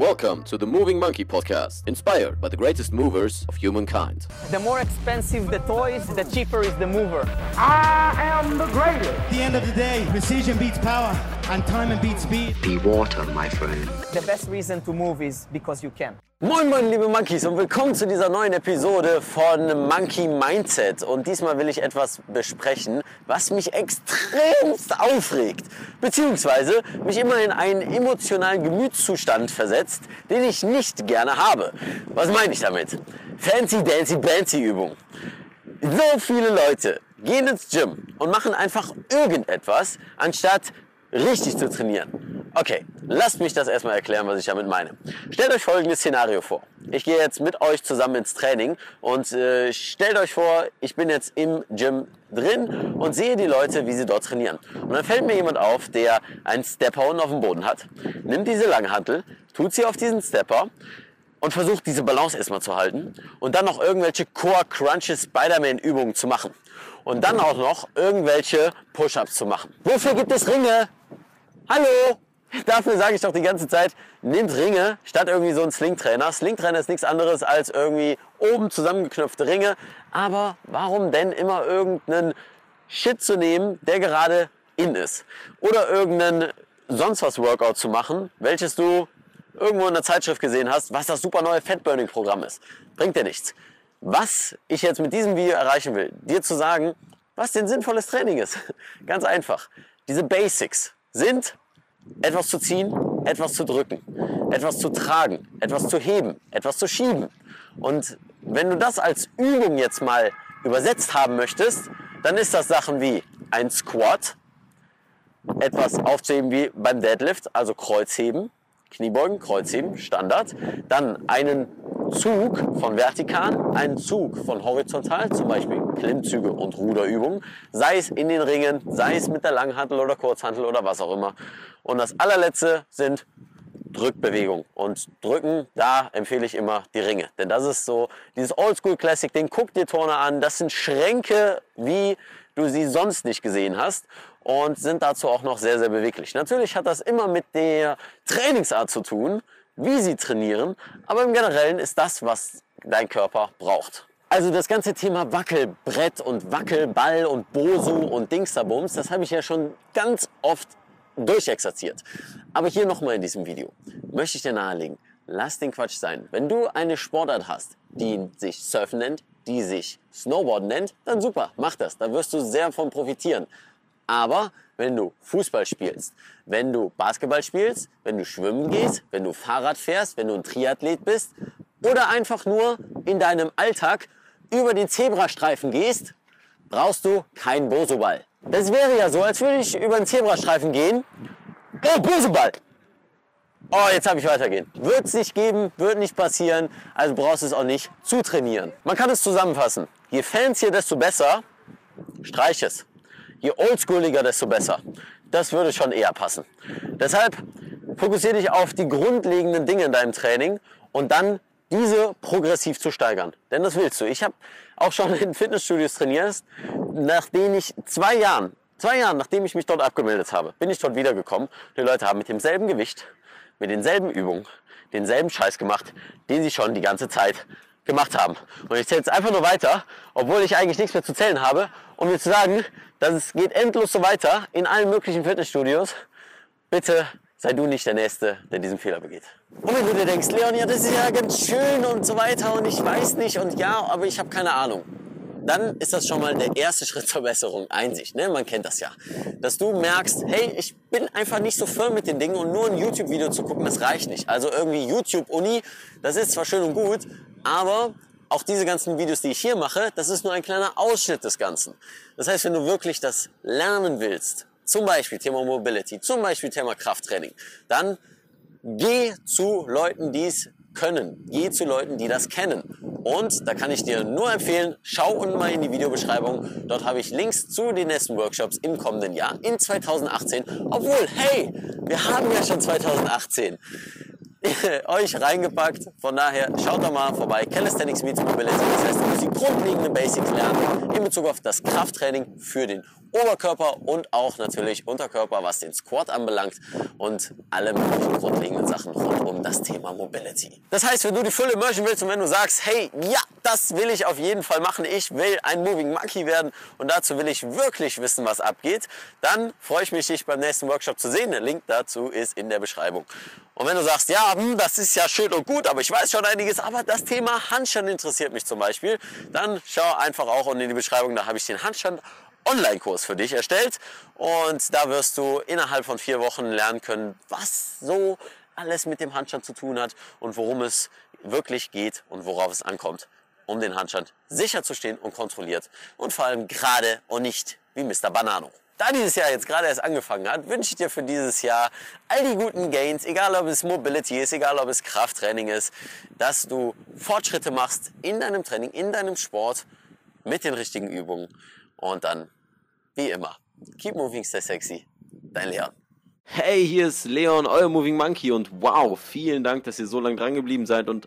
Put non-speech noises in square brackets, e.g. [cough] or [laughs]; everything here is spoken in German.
Welcome to the Moving Monkey podcast, inspired by the greatest movers of humankind. The more expensive the toys, the cheaper is the mover. I am the greatest. At the end of the day, precision beats power and time beats speed. Be water, my friend. The best reason to move is because you can. Moin moin liebe Monkeys und willkommen zu dieser neuen Episode von Monkey Mindset. Und diesmal will ich etwas besprechen, was mich extremst aufregt, beziehungsweise mich immer in einen emotionalen Gemütszustand versetzt, den ich nicht gerne habe. Was meine ich damit? Fancy Dancy Bancy Übung. So viele Leute gehen ins Gym und machen einfach irgendetwas, anstatt richtig zu trainieren. Okay, lasst mich das erstmal erklären, was ich damit meine. Stellt euch folgendes Szenario vor. Ich gehe jetzt mit euch zusammen ins Training und äh, stellt euch vor, ich bin jetzt im Gym drin und sehe die Leute, wie sie dort trainieren. Und dann fällt mir jemand auf, der einen Stepper unten auf dem Boden hat, nimmt diese Langhantel, tut sie auf diesen Stepper und versucht diese Balance erstmal zu halten und dann noch irgendwelche Core Crunches Spider-Man Übungen zu machen und dann auch noch irgendwelche Push-ups zu machen. Wofür gibt es Ringe? Hallo? Dafür sage ich doch die ganze Zeit, nehmt Ringe statt irgendwie so ein Slingtrainer. Slingtrainer ist nichts anderes als irgendwie oben zusammengeknöpfte Ringe. Aber warum denn immer irgendeinen Shit zu nehmen, der gerade in ist? Oder irgendeinen sonst was Workout zu machen, welches du irgendwo in der Zeitschrift gesehen hast, was das super neue Fatburning-Programm ist. Bringt dir nichts. Was ich jetzt mit diesem Video erreichen will, dir zu sagen, was denn sinnvolles Training ist. [laughs] Ganz einfach. Diese Basics sind etwas zu ziehen, etwas zu drücken, etwas zu tragen, etwas zu heben, etwas zu schieben. Und wenn du das als Übung jetzt mal übersetzt haben möchtest, dann ist das Sachen wie ein Squat, etwas aufzuheben wie beim Deadlift, also Kreuzheben, Kniebeugen, Kreuzheben, Standard. Dann einen Zug von vertikal, einen Zug von horizontal, zum Beispiel Klimmzüge und Ruderübungen, sei es in den Ringen, sei es mit der Langhantel oder Kurzhantel oder was auch immer. Und das allerletzte sind Drückbewegungen. Und drücken, da empfehle ich immer die Ringe. Denn das ist so dieses Oldschool Classic Ding. Guck dir Turner an. Das sind Schränke, wie du sie sonst nicht gesehen hast und sind dazu auch noch sehr, sehr beweglich. Natürlich hat das immer mit der Trainingsart zu tun, wie sie trainieren, aber im Generellen ist das, was dein Körper braucht. Also das ganze Thema Wackelbrett und Wackelball und Bosu und Dingsterbums, das habe ich ja schon ganz oft durchexerziert. Aber hier nochmal in diesem Video möchte ich dir nahelegen, lass den Quatsch sein. Wenn du eine Sportart hast, die sich Surfen nennt, die sich Snowboard nennt, dann super, mach das. Da wirst du sehr von profitieren. Aber wenn du Fußball spielst, wenn du Basketball spielst, wenn du schwimmen gehst, wenn du Fahrrad fährst, wenn du ein Triathlet bist oder einfach nur in deinem Alltag über den Zebrastreifen gehst, brauchst du keinen Bosoball. Das wäre ja so, als würde ich über den Zebrastreifen gehen. Oh, Boseball! Oh, jetzt habe ich weitergehen. Wird es nicht geben, wird nicht passieren, also brauchst du es auch nicht zu trainieren. Man kann es zusammenfassen. Je fancier, desto besser. Streich es. Je oldschooliger, desto besser. Das würde schon eher passen. Deshalb fokussiere dich auf die grundlegenden Dinge in deinem Training und dann diese progressiv zu steigern. Denn das willst du. Ich habe auch schon in Fitnessstudios trainiert, nachdem ich zwei Jahren, zwei Jahren, nachdem ich mich dort abgemeldet habe, bin ich dort wiedergekommen. Die Leute haben mit demselben Gewicht mit denselben Übungen denselben Scheiß gemacht, den sie schon die ganze Zeit gemacht haben. Und ich zähle jetzt einfach nur weiter, obwohl ich eigentlich nichts mehr zu zählen habe, um mir zu sagen, dass es geht endlos so weiter in allen möglichen Fitnessstudios. Bitte sei du nicht der Nächste, der diesen Fehler begeht. Und wenn du dir denkst, Leon, ja, das ist ja ganz schön und so weiter und ich weiß nicht und ja, aber ich habe keine Ahnung dann ist das schon mal der erste Schritt zur Besserung. Einsicht, ne? man kennt das ja. Dass du merkst, hey, ich bin einfach nicht so firm mit den Dingen und nur ein YouTube-Video zu gucken, das reicht nicht. Also irgendwie YouTube-Uni, das ist zwar schön und gut, aber auch diese ganzen Videos, die ich hier mache, das ist nur ein kleiner Ausschnitt des Ganzen. Das heißt, wenn du wirklich das lernen willst, zum Beispiel Thema Mobility, zum Beispiel Thema Krafttraining, dann geh zu Leuten, die es können. Geh zu Leuten, die das kennen. Und da kann ich dir nur empfehlen, schau unten mal in die Videobeschreibung. Dort habe ich Links zu den nächsten Workshops im kommenden Jahr, in 2018. Obwohl, hey, wir haben ja schon 2018 [laughs] euch reingepackt. Von daher schaut doch mal vorbei. Calisthenics meets Mobility. Das heißt, du musst die grundlegenden Basics lernen in Bezug auf das Krafttraining für den Oberkörper und auch natürlich Unterkörper, was den Squat anbelangt und alle möglichen grundlegenden Sachen rund um das Thema Mobility. Das heißt, wenn du die Fülle mergen willst und wenn du sagst, hey, ja, das will ich auf jeden Fall machen, ich will ein Moving Monkey werden und dazu will ich wirklich wissen, was abgeht, dann freue ich mich, dich beim nächsten Workshop zu sehen. Der Link dazu ist in der Beschreibung. Und wenn du sagst, ja, hm, das ist ja schön und gut, aber ich weiß schon einiges, aber das Thema Handstand interessiert mich zum Beispiel, dann schau einfach auch unten in die Beschreibung, da habe ich den Handstand Online-Kurs für dich erstellt und da wirst du innerhalb von vier Wochen lernen können, was so alles mit dem Handstand zu tun hat und worum es wirklich geht und worauf es ankommt, um den Handstand sicher zu stehen und kontrolliert und vor allem gerade und nicht wie Mr. Banano. Da dieses Jahr jetzt gerade erst angefangen hat, wünsche ich dir für dieses Jahr all die guten Gains, egal ob es Mobility ist, egal ob es Krafttraining ist, dass du Fortschritte machst in deinem Training, in deinem Sport mit den richtigen Übungen und dann, wie immer, keep moving, stay sexy, dein Leon. Hey, hier ist Leon, euer Moving Monkey und wow, vielen Dank, dass ihr so lange dran geblieben seid und